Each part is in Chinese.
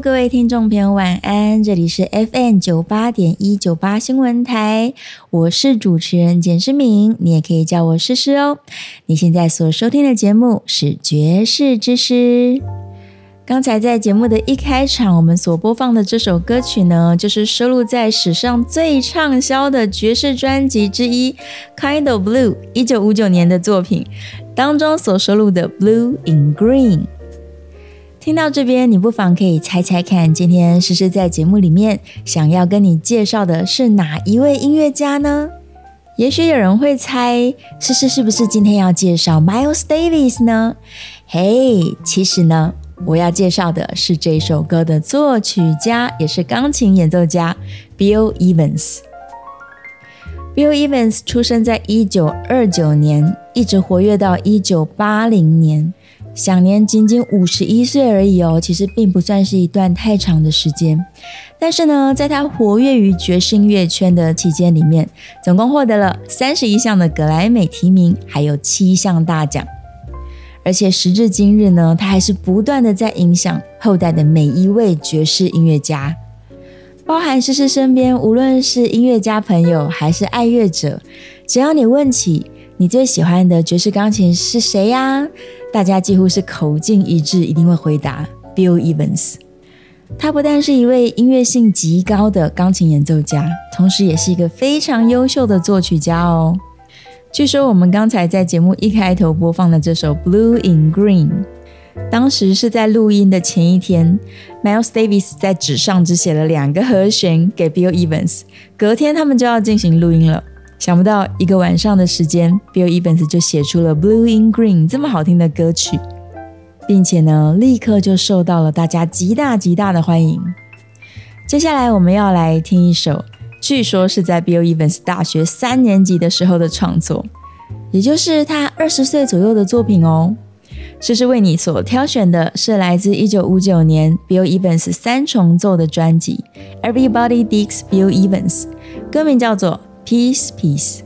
各位听众朋友，晚安！这里是 FM 九八点一九八新闻台，我是主持人简诗明，你也可以叫我诗诗哦。你现在所收听的节目是《爵士之诗》。刚才在节目的一开场，我们所播放的这首歌曲呢，就是收录在史上最畅销的爵士专辑之一《Kind of Blue》一九五九年的作品当中所收录的《Blue in Green》。听到这边，你不妨可以猜猜看，今天诗诗在节目里面想要跟你介绍的是哪一位音乐家呢？也许有人会猜，诗诗是不是今天要介绍 Miles Davis 呢？嘿，其实呢，我要介绍的是这首歌的作曲家，也是钢琴演奏家 Bill Evans。Bill Evans 出生在一九二九年，一直活跃到一九八零年。享年仅仅五十一岁而已哦，其实并不算是一段太长的时间。但是呢，在他活跃于爵士音乐圈的期间里面，总共获得了三十一项的格莱美提名，还有七项大奖。而且时至今日呢，他还是不断的在影响后代的每一位爵士音乐家，包含诗诗身边无论是音乐家朋友还是爱乐者，只要你问起。你最喜欢的爵士钢琴是谁呀？大家几乎是口径一致，一定会回答 Bill Evans。他不但是一位音乐性极高的钢琴演奏家，同时也是一个非常优秀的作曲家哦。据说我们刚才在节目一开头播放的这首《Blue in Green》，当时是在录音的前一天，Miles Davis 在纸上只写了两个和弦给 Bill Evans，隔天他们就要进行录音了。想不到一个晚上的时间，Bill Evans 就写出了《Blue in Green》这么好听的歌曲，并且呢，立刻就受到了大家极大极大的欢迎。接下来我们要来听一首，据说是在 Bill Evans 大学三年级的时候的创作，也就是他二十岁左右的作品哦。这是为你所挑选的，是来自一九五九年 Bill Evans 三重奏的专辑《Everybody Digs Bill Evans》，歌名叫做。Peace, peace.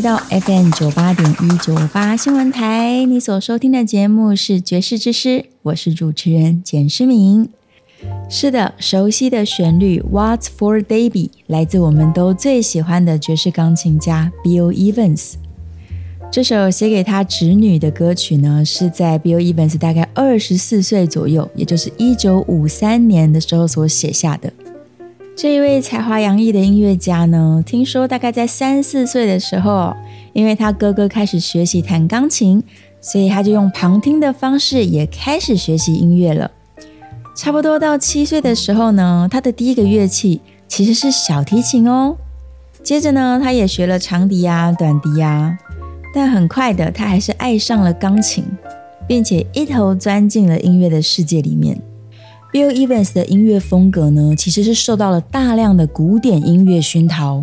回到 FM 九八点一九八新闻台，你所收听的节目是《爵士之诗》，我是主持人简诗明。是的，熟悉的旋律《What's for Baby》来自我们都最喜欢的爵士钢琴家 Bill Evans。这首写给他侄女的歌曲呢，是在 Bill Evans 大概二十四岁左右，也就是一九五三年的时候所写下的。这一位才华洋溢的音乐家呢，听说大概在三四岁的时候，因为他哥哥开始学习弹钢琴，所以他就用旁听的方式也开始学习音乐了。差不多到七岁的时候呢，他的第一个乐器其实是小提琴哦。接着呢，他也学了长笛啊、短笛啊，但很快的，他还是爱上了钢琴，并且一头钻进了音乐的世界里面。Bill Evans 的音乐风格呢，其实是受到了大量的古典音乐熏陶，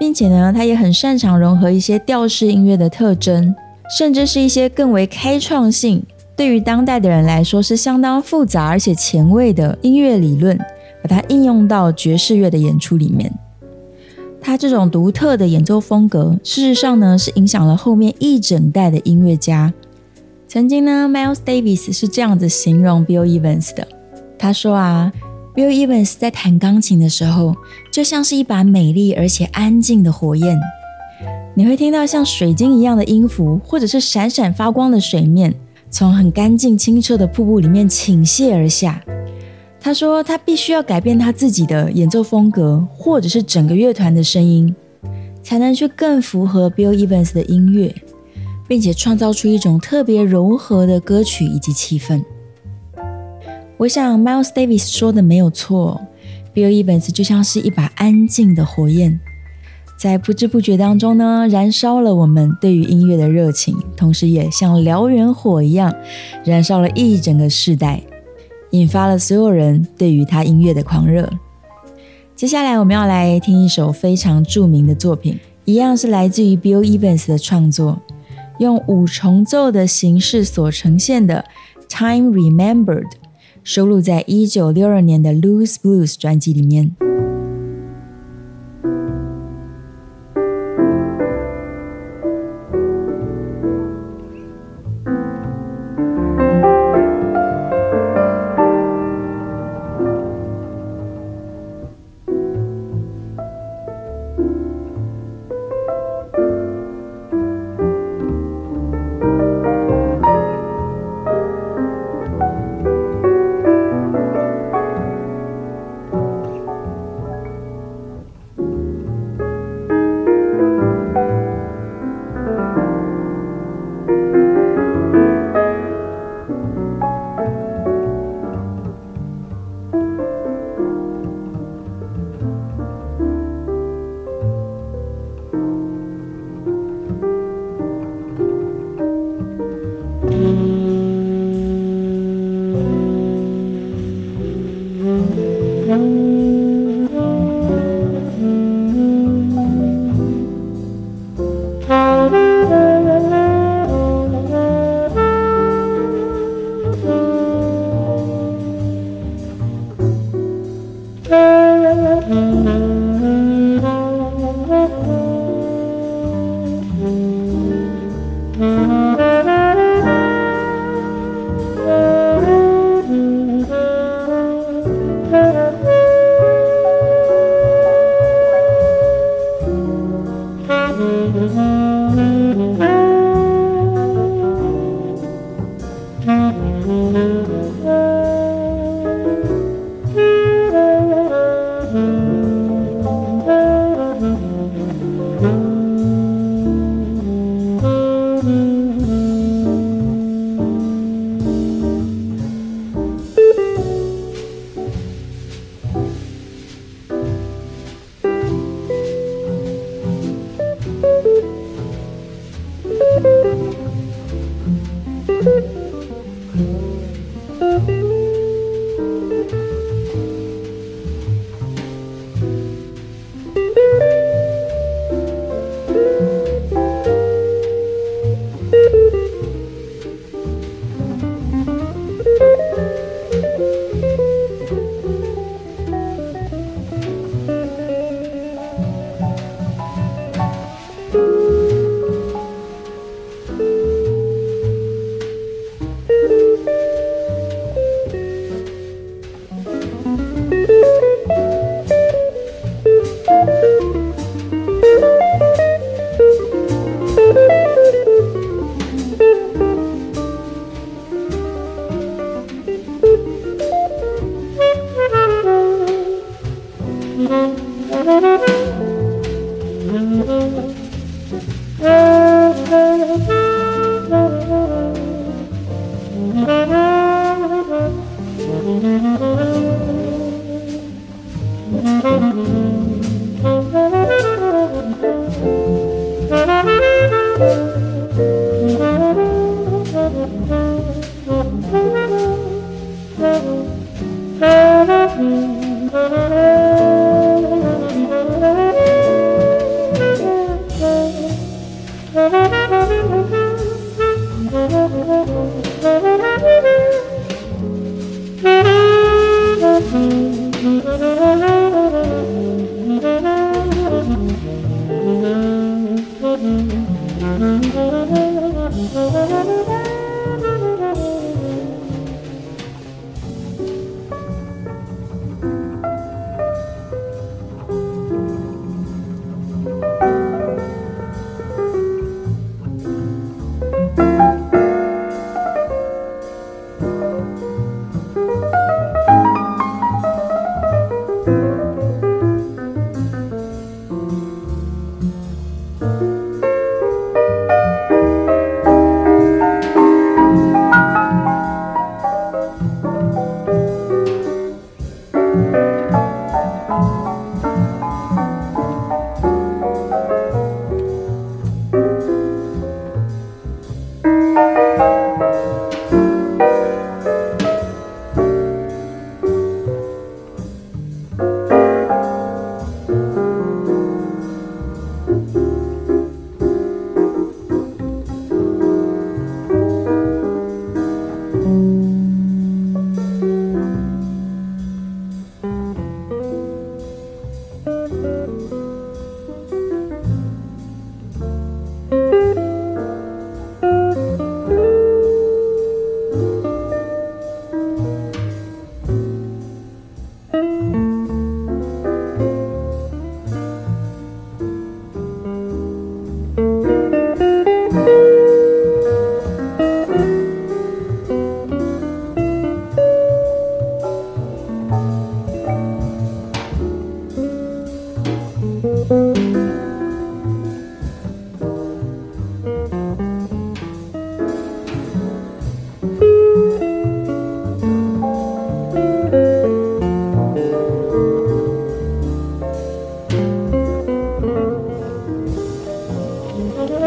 并且呢，他也很擅长融合一些调式音乐的特征，甚至是一些更为开创性，对于当代的人来说是相当复杂而且前卫的音乐理论，把它应用到爵士乐的演出里面。他这种独特的演奏风格，事实上呢，是影响了后面一整代的音乐家。曾经呢，Miles Davis 是这样子形容 Bill Evans 的。他说啊，Bill Evans 在弹钢琴的时候，就像是一把美丽而且安静的火焰。你会听到像水晶一样的音符，或者是闪闪发光的水面，从很干净清澈的瀑布里面倾泻而下。他说，他必须要改变他自己的演奏风格，或者是整个乐团的声音，才能去更符合 Bill Evans 的音乐，并且创造出一种特别柔和的歌曲以及气氛。我想，Miles Davis 说的没有错，Bill Evans 就像是一把安静的火焰，在不知不觉当中呢，燃烧了我们对于音乐的热情，同时也像燎原火一样，燃烧了一整个世代，引发了所有人对于他音乐的狂热。接下来，我们要来听一首非常著名的作品，一样是来自于 Bill Evans 的创作，用五重奏的形式所呈现的《Time Remembered》。收录在1962年的《Loose Blues》专辑里面。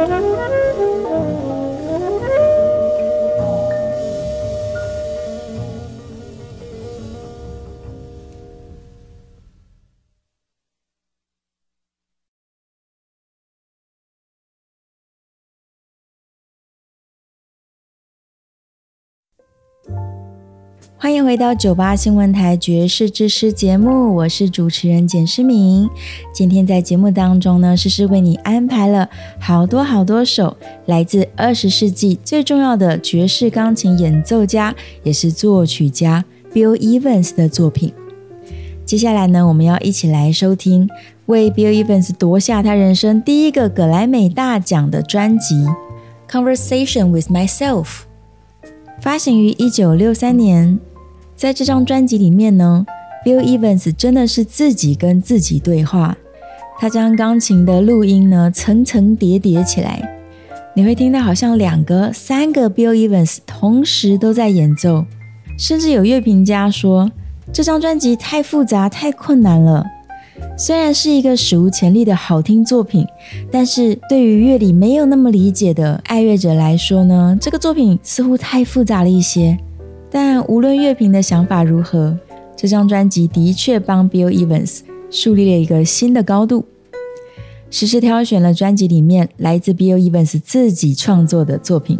Thank you. 欢迎回到九八新闻台爵士之诗节目，我是主持人简诗明。今天在节目当中呢，诗诗为你安排了好多好多首来自二十世纪最重要的爵士钢琴演奏家，也是作曲家 Bill Evans 的作品。接下来呢，我们要一起来收听为 Bill Evans 夺下他人生第一个格莱美大奖的专辑《Conversation with Myself》，发行于一九六三年。在这张专辑里面呢，Bill Evans 真的是自己跟自己对话。他将钢琴的录音呢层层叠叠起来，你会听到好像两个、三个 Bill Evans 同时都在演奏。甚至有乐评家说，这张专辑太复杂、太困难了。虽然是一个史无前例的好听作品，但是对于乐理没有那么理解的爱乐者来说呢，这个作品似乎太复杂了一些。但无论乐评的想法如何，这张专辑的确帮 Bill Evans 树立了一个新的高度。实时挑选了专辑里面来自 Bill Evans 自己创作的作品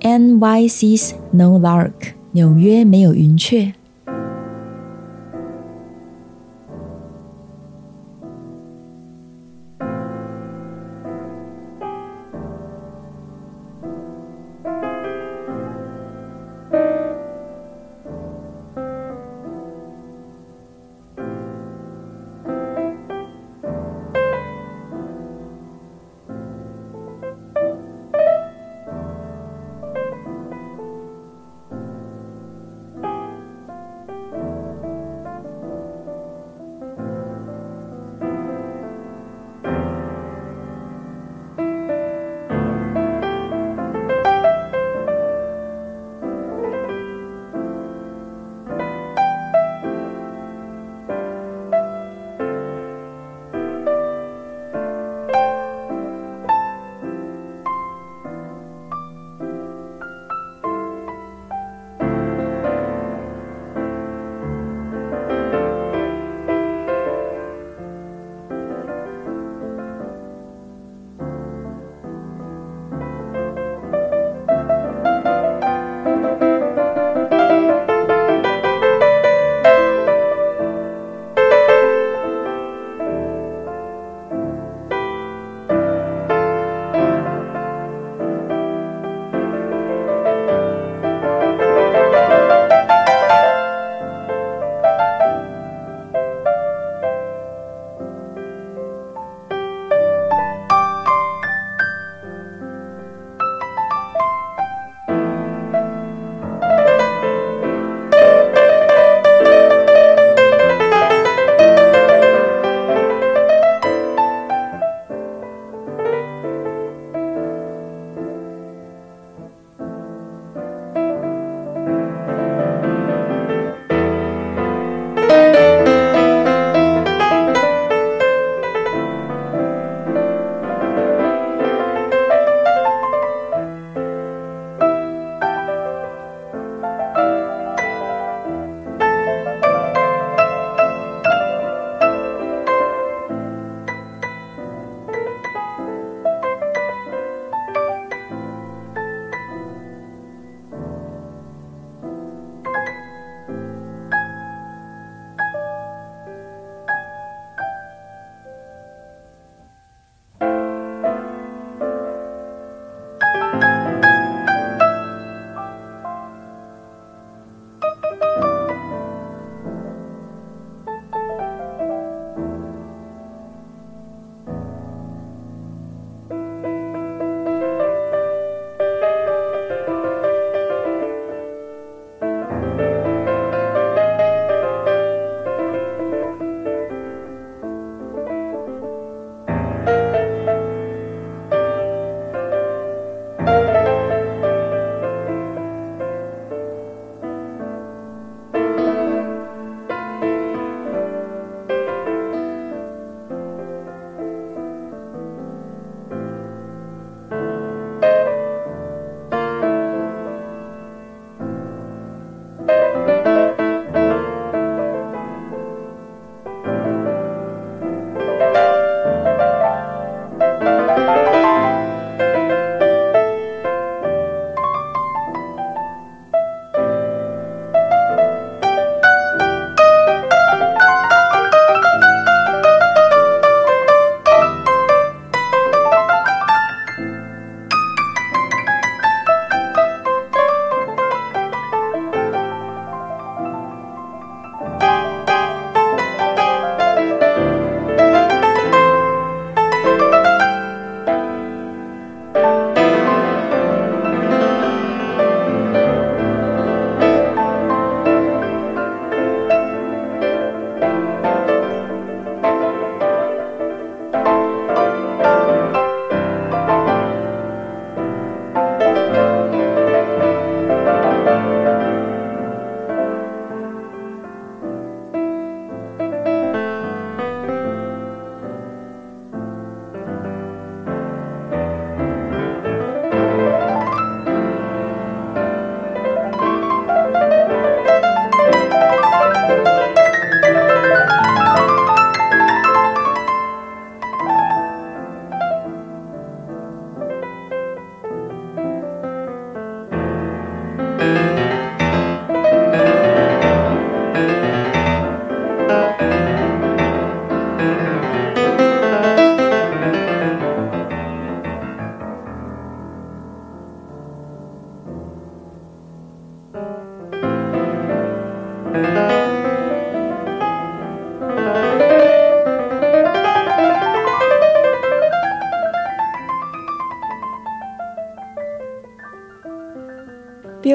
《NYC's No Lark》，纽约没有云雀。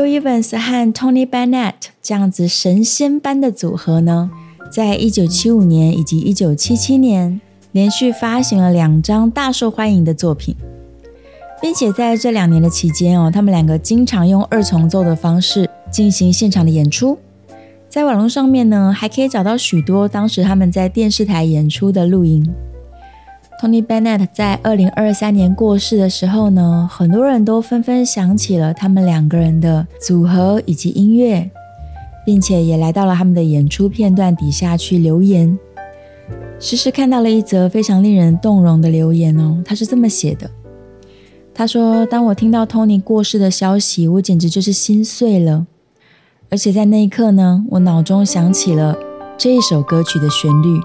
Bill Evans 和 Tony Bennett 这样子神仙般的组合呢，在一九七五年以及一九七七年连续发行了两张大受欢迎的作品，并且在这两年的期间哦，他们两个经常用二重奏的方式进行现场的演出。在网络上面呢，还可以找到许多当时他们在电视台演出的录音。Tony Bennett 在二零二三年过世的时候呢，很多人都纷纷想起了他们两个人的组合以及音乐，并且也来到了他们的演出片段底下去留言。诗诗看到了一则非常令人动容的留言哦，他是这么写的：他说，当我听到 Tony 过世的消息，我简直就是心碎了，而且在那一刻呢，我脑中想起了这一首歌曲的旋律。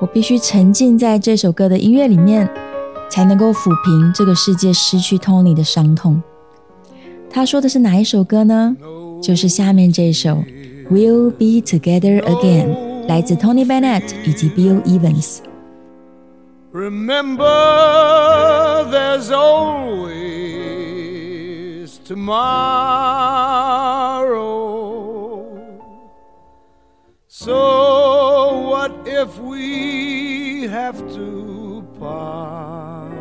我必须沉浸在这首歌的音乐里面，才能够抚平这个世界失去 Tony 的伤痛。他说的是哪一首歌呢？就是下面这首《We'll Be Together Again》，来自 Tony Bennett 以及 Bill Evans。Remember, there's always tomorrow. So, what if we have to part?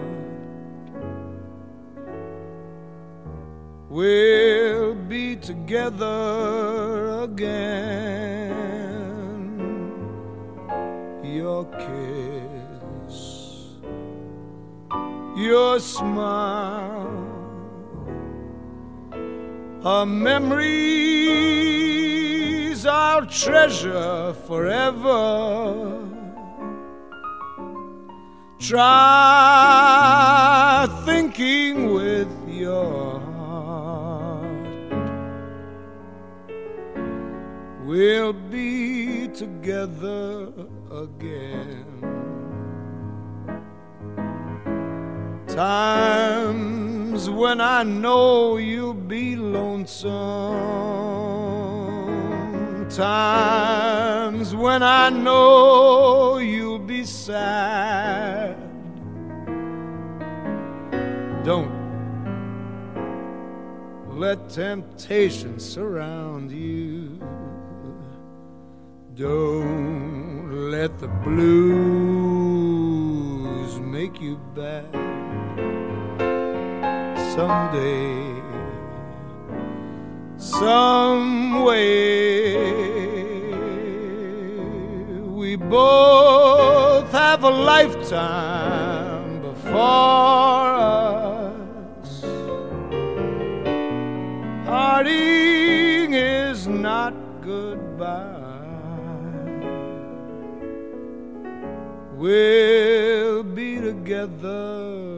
We'll be together again. Your kiss, your smile, a memories I'll treasure forever. Try thinking with your heart. We'll be together again. Times when I know you'll be lonesome. Times when I know you'll be sad. Don't let temptation surround you. Don't let the blues make you bad. someday, some way. We both have a lifetime before us. Parting is not goodbye. We'll be together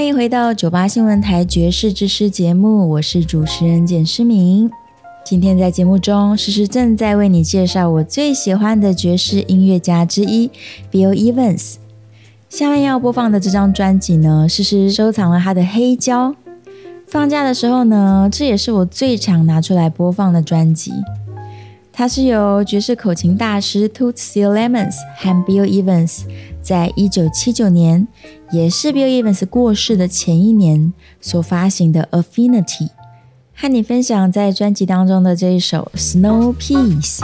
欢迎回到九八新闻台爵士之诗节目，我是主持人简诗明。今天在节目中，诗诗正在为你介绍我最喜欢的爵士音乐家之一 Bill Evans。下面要播放的这张专辑呢，诗诗收藏了他的黑胶。放假的时候呢，这也是我最常拿出来播放的专辑。它是由爵士口琴大师 Toots Lemons 和 Bill Evans 在一九七九年，也是 Bill Evans 过世的前一年所发行的《Affinity》，和你分享在专辑当中的这一首《Snow Peace》。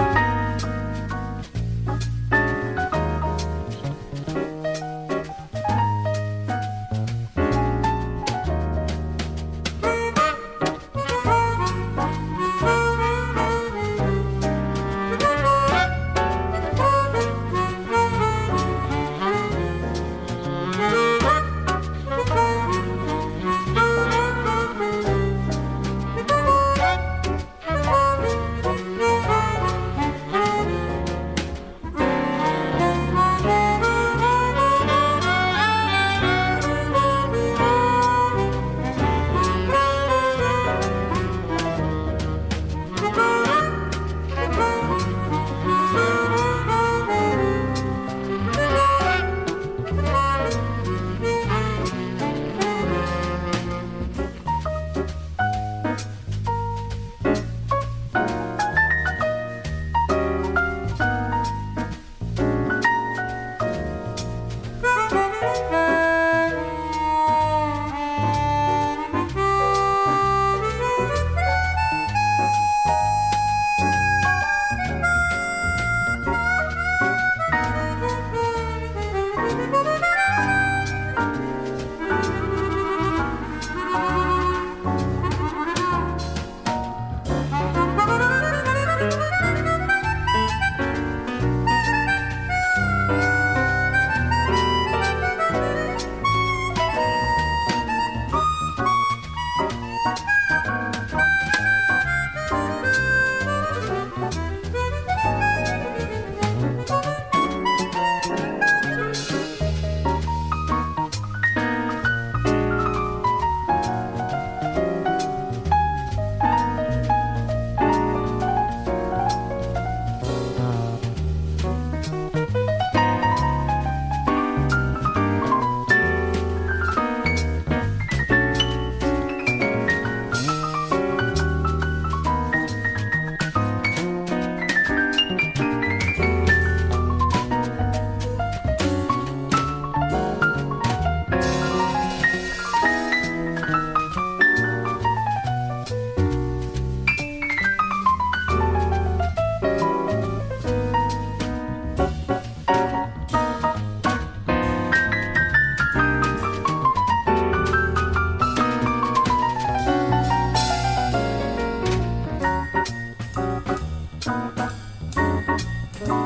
Bye.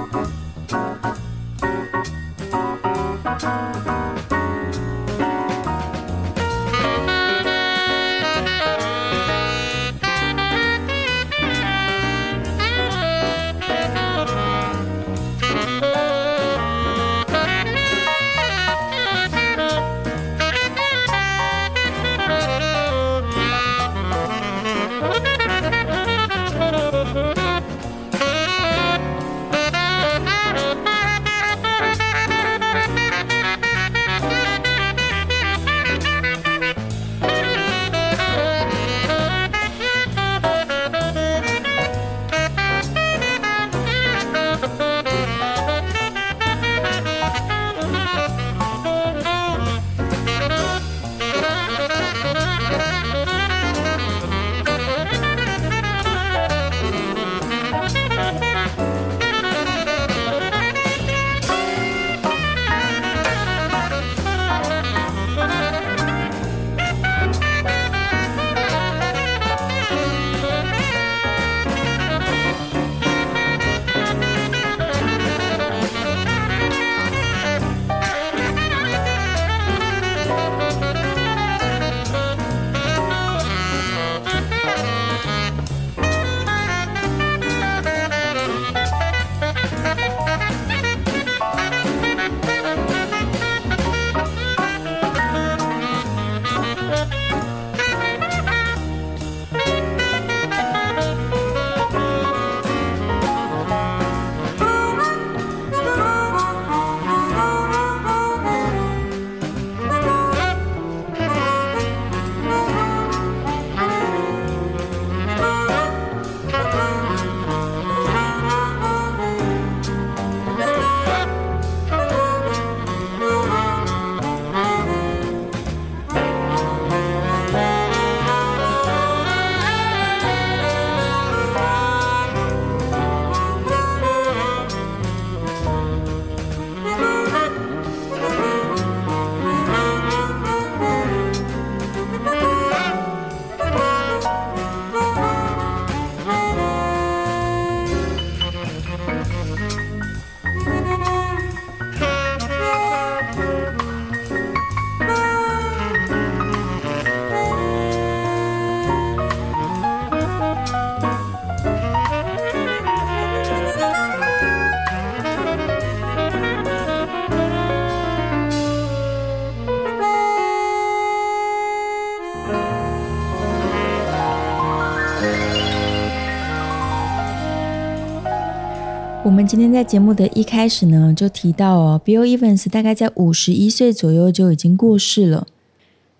今天在节目的一开始呢，就提到哦，Bill Evans 大概在五十一岁左右就已经过世了。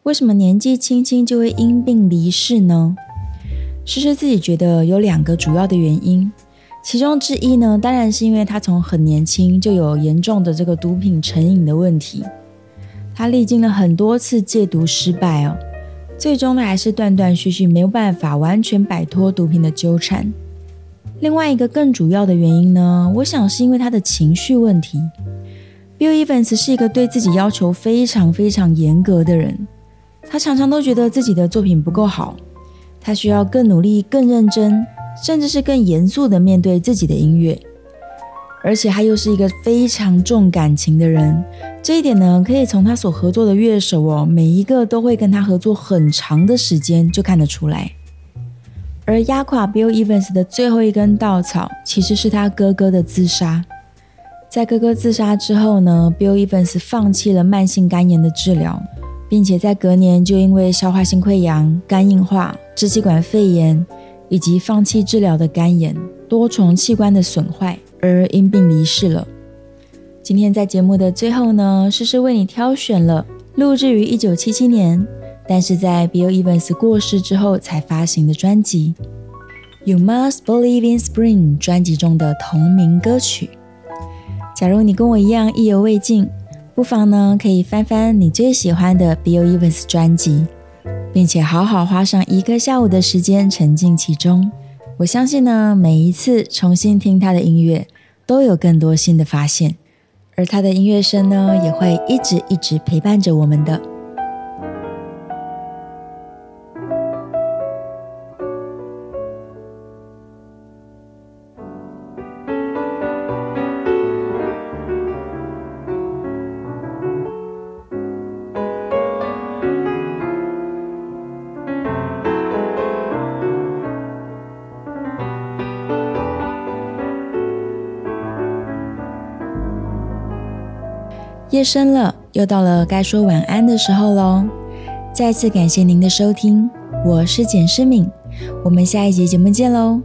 为什么年纪轻轻就会因病离世呢？诗诗自己觉得有两个主要的原因，其中之一呢，当然是因为他从很年轻就有严重的这个毒品成瘾的问题，他历经了很多次戒毒失败哦，最终呢还是断断续续没有办法完全摆脱毒品的纠缠。另外一个更主要的原因呢，我想是因为他的情绪问题。Bill Evans 是一个对自己要求非常非常严格的人，他常常都觉得自己的作品不够好。他需要更努力、更认真，甚至是更严肃的面对自己的音乐，而且他又是一个非常重感情的人。这一点呢，可以从他所合作的乐手哦，每一个都会跟他合作很长的时间就看得出来。而压垮 Bill Evans 的最后一根稻草，其实是他哥哥的自杀。在哥哥自杀之后呢，Bill Evans 放弃了慢性肝炎的治疗。并且在隔年就因为消化性溃疡、肝硬化、支气管肺炎以及放弃治疗的肝炎、多重器官的损坏而因病离世了。今天在节目的最后呢，诗诗为你挑选了录制于一九七七年，但是在 Bill Evans 过世之后才发行的专辑《You Must Believe in Spring》专辑中的同名歌曲。假如你跟我一样意犹未尽。不妨呢，可以翻翻你最喜欢的 Bill Evans 专辑，并且好好花上一个下午的时间沉浸其中。我相信呢，每一次重新听他的音乐，都有更多新的发现，而他的音乐声呢，也会一直一直陪伴着我们的。夜深了，又到了该说晚安的时候喽。再次感谢您的收听，我是简诗敏，我们下一集节目见喽，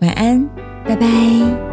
晚安，拜拜。